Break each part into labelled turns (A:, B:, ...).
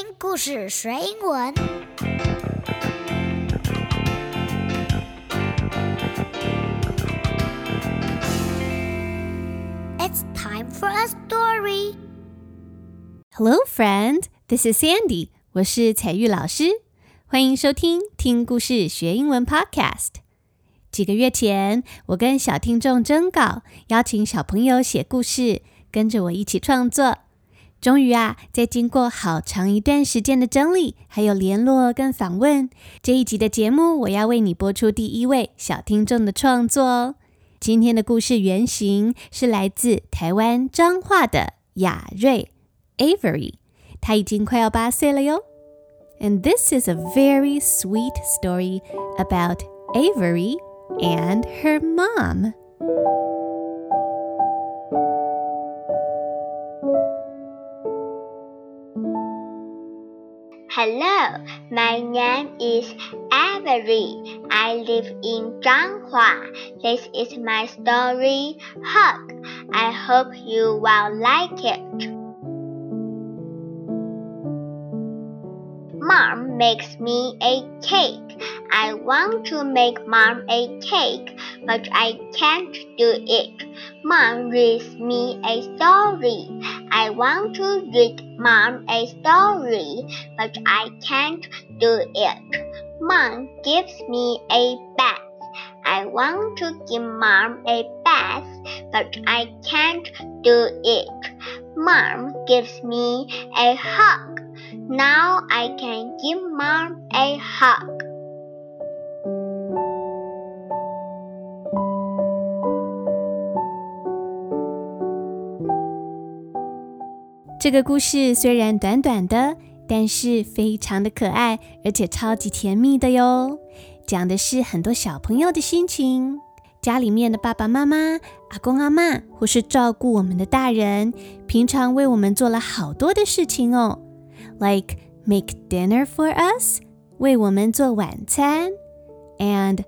A: 听故事学英文。It's time for a story.
B: Hello, friend. This is Sandy. 我是彩玉老师，欢迎收听听故事学英文 Podcast。几个月前，我跟小听众征稿，邀请小朋友写故事，跟着我一起创作。终于啊，在经过好长一段时间的整理，还有联络跟访问，这一集的节目，我要为你播出第一位小听众的创作哦。今天的故事原型是来自台湾彰化的雅瑞 Avery，他已经快要八岁了哟。And this is a very sweet story about Avery and her mom.
C: Hello, my name is Avery. I live in Changhua. This is my story, Hug. I hope you will like it. Mom makes me a cake. I want to make Mom a cake, but I can't do it. Mom reads me a story. I want to read Mom a story, but I can't do it. Mom gives me a bath. I want to give Mom a bath, but I can't do it. Mom gives me a hug. Now I can give Mom a hug.
B: 这个故事虽然短短的，但是非常的可爱，而且超级甜蜜的哟。讲的是很多小朋友的心情，家里面的爸爸妈妈、阿公阿妈，或是照顾我们的大人，平常为我们做了好多的事情哦，like make dinner for us，为我们做晚餐，and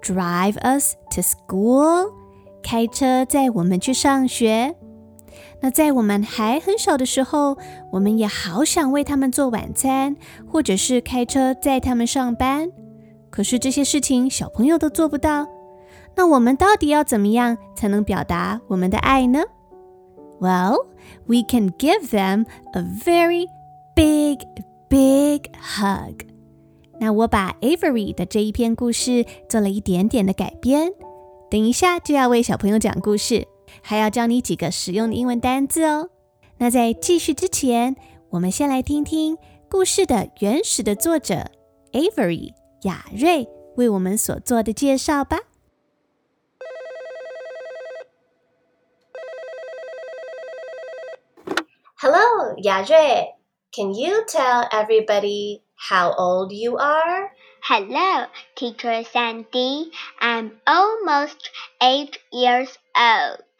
B: drive us to school，开车载我们去上学。那在我们还很小的时候，我们也好想为他们做晚餐，或者是开车载他们上班。可是这些事情小朋友都做不到。那我们到底要怎么样才能表达我们的爱呢？Well, we can give them a very big, big hug. 那我把 Avery 的这一篇故事做了一点点的改编。等一下就要为小朋友讲故事。还要教你几个实用的英文单字哦。那在继续之前，我们先来听听故事的原始的作者 Avery 雅瑞为我们所做的介绍吧。
D: Hello, 雅瑞。Can you tell everybody how old you are?
C: Hello, Teacher Sandy. I'm almost eight years old.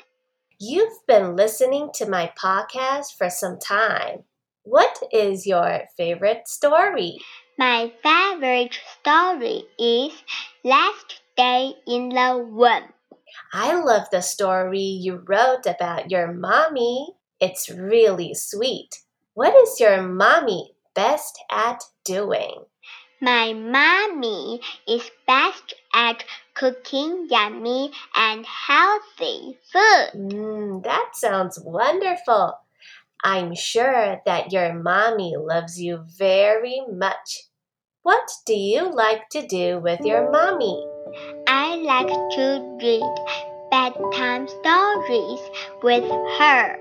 D: You've been listening to my podcast for some time. What is your favorite story?
C: My favorite story is Last Day in the Womb.
D: I love the story you wrote about your mommy. It's really sweet. What is your mommy best at doing?
C: My mommy is best at cooking yummy and healthy food.
D: Mm, that sounds wonderful. I'm sure that your mommy loves you very much. What do you like to do with your mommy?
C: I like to read bedtime stories with her.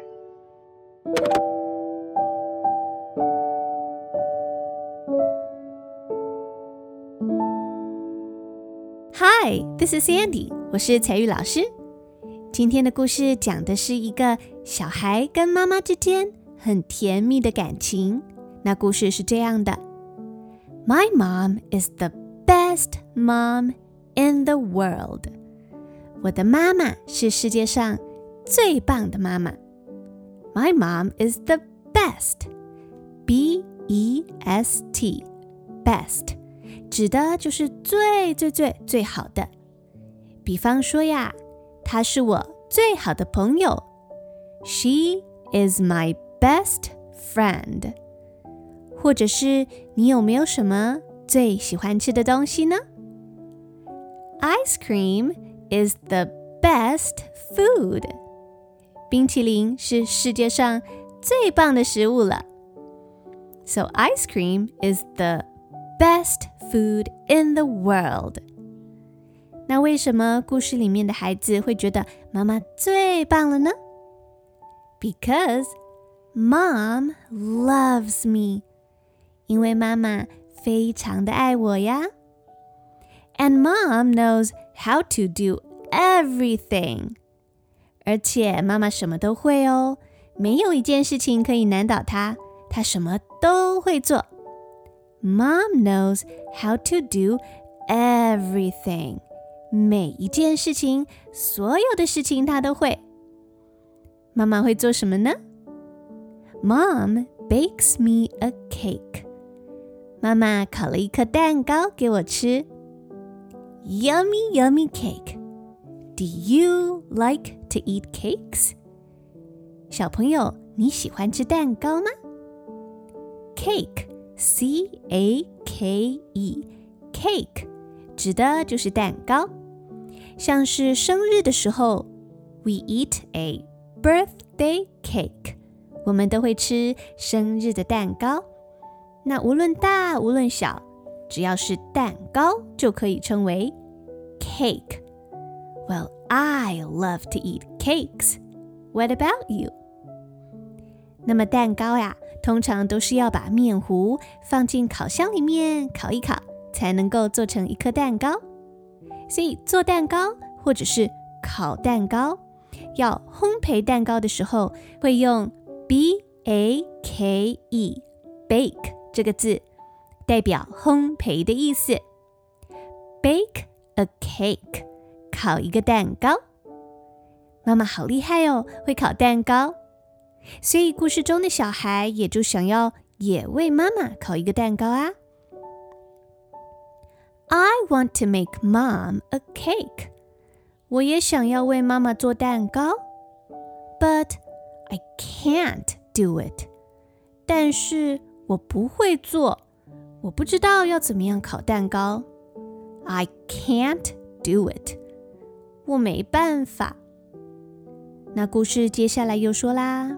B: Hi, this is Sandy，我是采聿老师。今天的故事讲的是一个小孩跟妈妈之间很甜蜜的感情。那故事是这样的：My mom is the best mom in the world。我的妈妈是世界上最棒的妈妈。My mom is the best。B E S best. Best. 指的就是最最最最好的。比方说呀，她是我最好的朋友。She is my best friend。 或者是你有没有什么最喜欢吃的东西呢？Ice cream is the best food。冰淇淋是世界上最棒的食物了。So ice cream is the best food in the world. 那为什么故事里面的孩子会觉得妈妈最棒了呢？Because mom loves me. 因为妈妈非常的爱我呀。And mom knows how to do everything. 而且妈妈什么都会哦，没有一件事情可以难倒她，她什么都会做。 Mom knows how to do everything，每一件事情，所有的事情她都会。妈妈会做什么呢？Mom bakes me a cake。妈妈烤了一颗蛋糕给我吃。Yummy, yummy cake. Do you like to eat cakes? 小朋友，你喜欢吃蛋糕吗？Cake, C A K E, cake 指的就是蛋糕。像是生日的时候，we eat a birthday cake，我们都会吃生日的蛋糕。那无论大无论小，只要是蛋糕就可以称为 cake。well, I love to eat cakes. What about you? 那么蛋糕呀，通常都是要把面糊放进烤箱里面烤一烤，才能够做成一颗蛋糕。所以做蛋糕或者是烤蛋糕，要烘焙蛋糕的时候，会用 b a k e bake 这个字，代表烘焙的意思。Bake a cake。烤一个蛋糕，妈妈好厉害哦，会烤蛋糕。所以故事中的小孩也就想要也为妈妈烤一个蛋糕啊。I want to make mom a cake。我也想要为妈妈做蛋糕，but I can't do it。但是我不会做，我不知道要怎么样烤蛋糕。I can't do it。我没办法。那故事接下来又说啦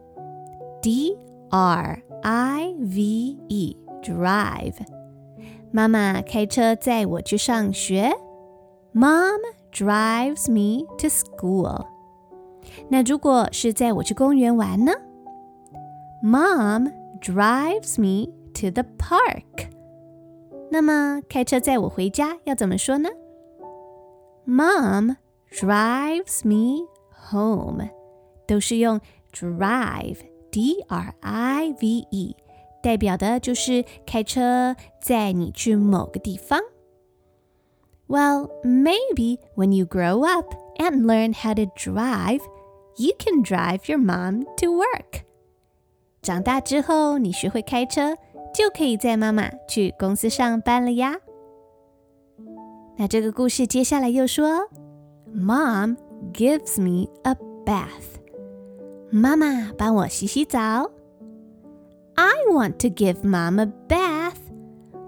B: ，d r i v e drive。妈妈开车载我去上学，Mom drives me to school。那如果是载我去公园玩呢？Mom drives me to the park。那么开车载我回家要怎么说呢？Mom drives me home，都是用 drive，d r i v e，代表的就是开车载你去某个地方。Well, maybe when you grow up and learn how to drive, you can drive your mom to work. 长大之后，你学会开车，就可以载妈妈去公司上班了呀。那这个故事接下来又说，Mom gives me a bath。 妈妈帮我洗洗澡。I want to give Mom a bath。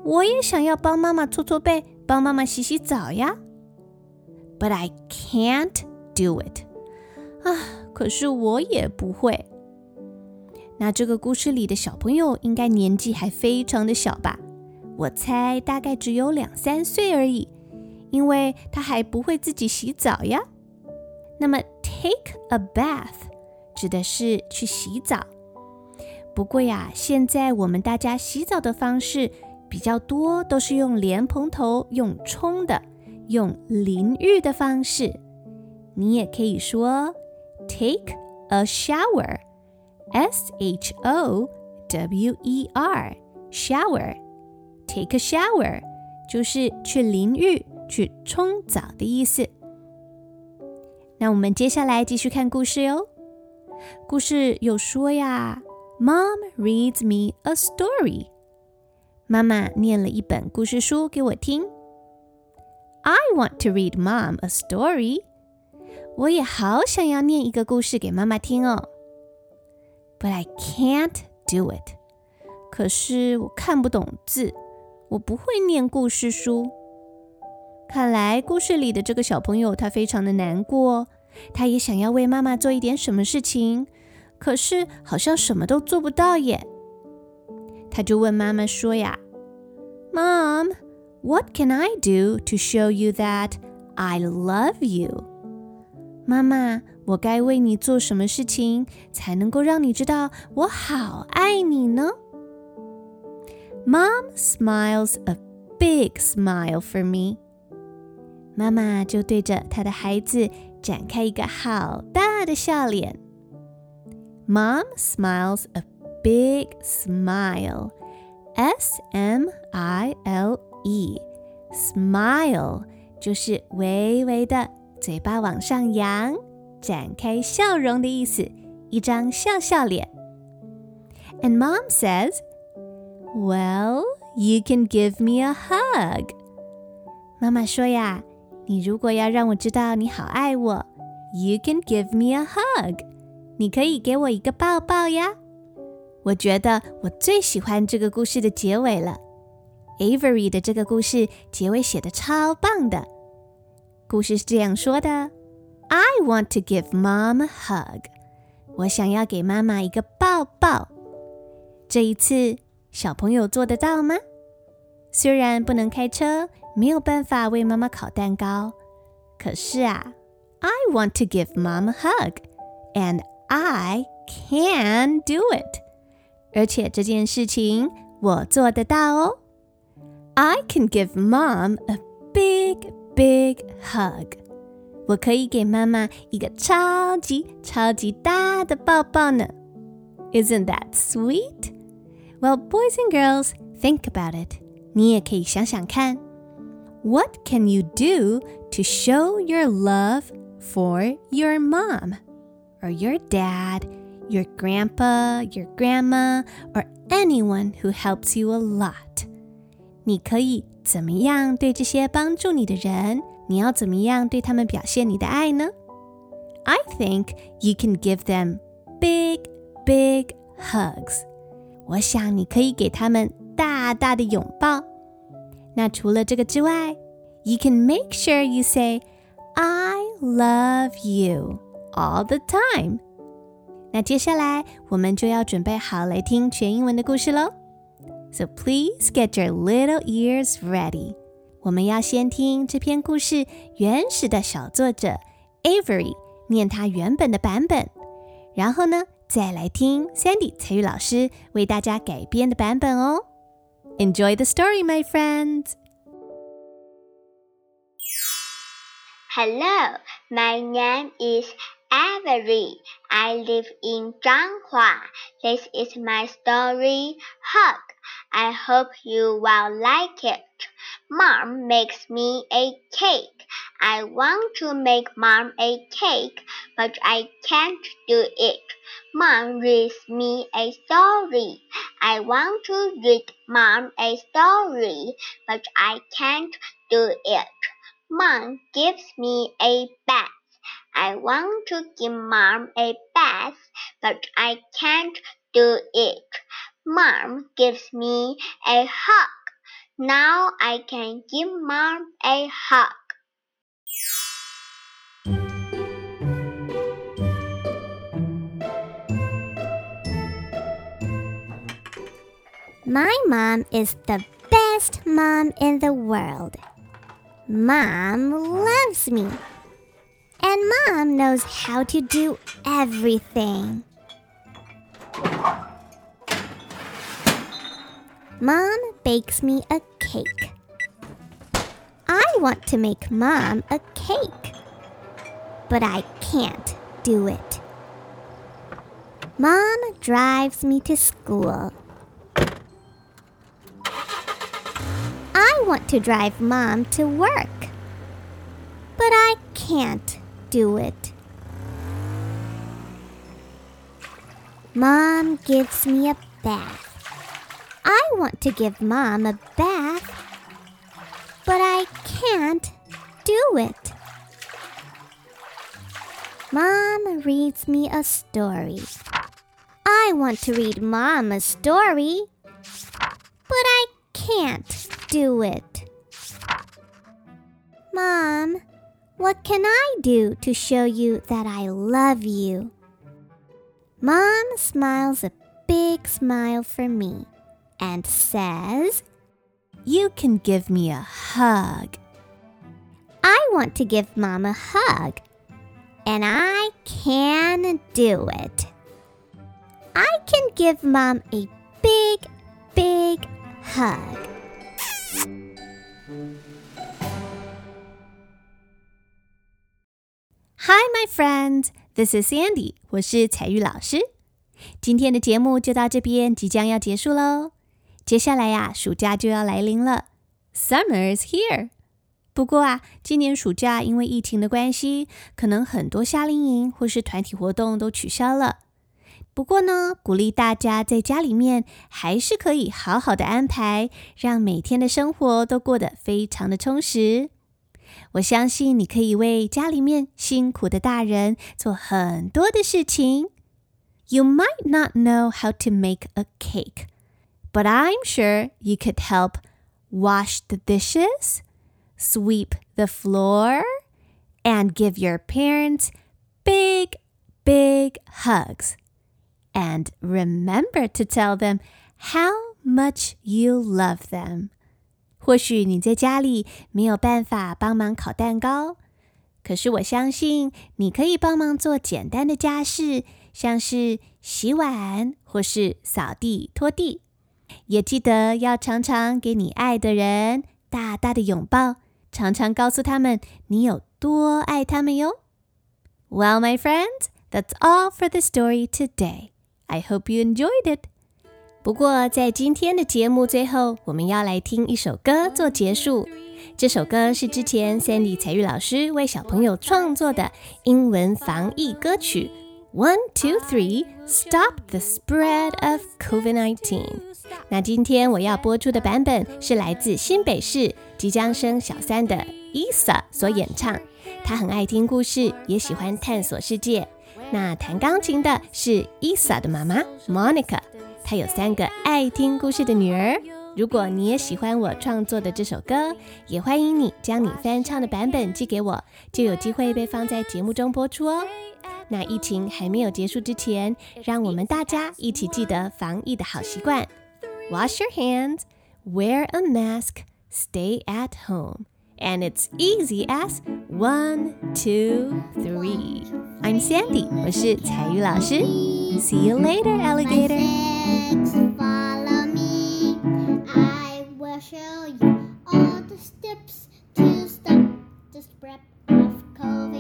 B: 我也想要帮妈妈搓搓背，帮妈妈洗洗澡呀。But I can't do it。啊，可是我也不会。那这个故事里的小朋友应该年纪还非常的小吧？我猜大概只有两三岁而已。因为他还不会自己洗澡呀。那么，take a bath 指的是去洗澡。不过呀，现在我们大家洗澡的方式比较多，都是用莲蓬头、用冲的、用淋浴的方式。你也可以说 take a shower，s h o w e r shower。Take a shower 就是去淋浴、去冲澡的意思。那我们接下来继续看故事哟。故事有说呀，Mom reads me a story。妈妈念了一本故事书给我听。I want to read Mom a story。我也好想要念一个故事给妈妈听哦。But I can't do it。可是我看不懂字，我不会念故事书。看来故事里的这个小朋友他非常的难过，他也想要为妈妈做一点什么事情，可是好像什么都做不到耶。他就问妈妈说呀：“Mom, what can I do to show you that I love you？” 妈妈，我该为你做什么事情才能够让你知道我好爱你呢？Mom smiles a big smile for me. 妈妈就对着她的孩子展开一个好大的笑脸。Mom smiles a big smile. S M I L E. Smile 就是微微的嘴巴往上扬，展开笑容的意思，一张笑笑脸。And Mom says, "Well, you can give me a hug." 妈妈说呀。 你如果要让我知道你好爱我，You can give me a hug。你可以给我一个抱抱呀。我觉得我最喜欢这个故事的结尾了。Avery 的这个故事结尾写的超棒的。故事是这样说的：I want to give mom a hug。我想要给妈妈一个抱抱。这一次，小朋友做得到吗？虽然不能开车。没有办法为妈妈烤蛋糕，可是啊，I want to give mom a hug, and I can do it。而且这件事情我做得到哦。I can give mom a big, big hug。我可以给妈妈一个超级超级大的抱抱呢。Isn't that sweet? Well, boys and girls, think about it。你也可以想想看。 what can you do to show your love for your mom or your dad, your grandpa, your grandma, or anyone who helps you a lot? 你可以怎么样对这些帮助你的人？你要怎么样对他们表现你的爱呢？I think you can give them big, big hugs. 我想你可以给他们大大的拥抱。 那除了这个之外，you can make sure you say I love you all the time。那接下来我们就要准备好来听全英文的故事喽。So please get your little ears ready。我们要先听这篇故事原始的小作者 Avery 念他原本的版本，然后呢，再来听 Sandy 彩玉老师为大家改编的版本哦。Enjoy the story, my friends!
C: Hello, my name is Avery. I live in Changhua. This is my story, Hug. I hope you will like it. Mom makes me a cake. I want to make Mom a cake, but I can't do it. Mom reads me a story. I want to read Mom a story, but I can't do it. Mom gives me a bath. I want to give Mom a bath, but I can't do it. Mom gives me a hug. Now I can give Mom a hug.
A: My mom is the best mom in the world. Mom loves me. And mom knows how to do everything. Mom bakes me a cake. I want to make mom a cake, but I can't do it. Mom drives me to school. I want to drive mom to work, but I can't do it. Mom gives me a bath. I want to give mom a bath, but I can't do it. Mom reads me a story. I want to read mom a story, but I can't do it. Mom, what can I do to show you that I love you? Mom smiles a big smile for me and says,
B: You can give me a hug.
A: I want to give Mom a hug, and I can do it. I can give Mom a big, big hug.
B: Hi, my friends. This is Sandy. 我是彩玉老师。今天的节目就到这边，即将要结束喽。接下来呀，暑假就要来临了，Summer is here。不过啊，今年暑假因为疫情的关系，可能很多夏令营或是团体活动都取消了。不过呢，鼓励大家在家里面还是可以好好的安排，让每天的生活都过得非常的充实。我相信你可以为家里面辛苦的大人做很多的事情。You might not know how to make a cake, but I'm sure you could help wash the dishes, sweep the floor, and give your parents big, big hugs. And remember to tell them how much you love them. 或许你在家里没有办法帮忙烤蛋糕，可是我相信你可以帮忙做简单的家事，像是洗碗或是扫地、拖地。也记得要常常给你爱的人大大的拥抱，常常告诉他们你有多爱他们哟。Well, my friends, that's all for the story today. I hope you enjoyed it. 不过，在今天的节目最后，我们要来听一首歌做结束。这首歌是之前 Sandy 彩玉老师为小朋友创作的英文防疫歌曲。One, two, three, stop the spread of COVID-19。那今天我要播出的版本是来自新北市即将升小三的 Isa 所演唱。她很爱听故事，也喜欢探索世界。那弹钢琴的是 Isa 的妈妈 Monica。她有三个爱听故事的女儿。如果你也喜欢我创作的这首歌，也欢迎你将你翻唱的版本寄给我，就有机会被放在节目中播出哦。那疫情还没有结束之前，让我们大家一起记得防疫的好习惯：wash your hands, wear a mask, stay at home. and it's easy as one, two, three. I'm Sandy. you later, alligator.
A: Follow me. I will show you all the steps to stop the spread of COVID.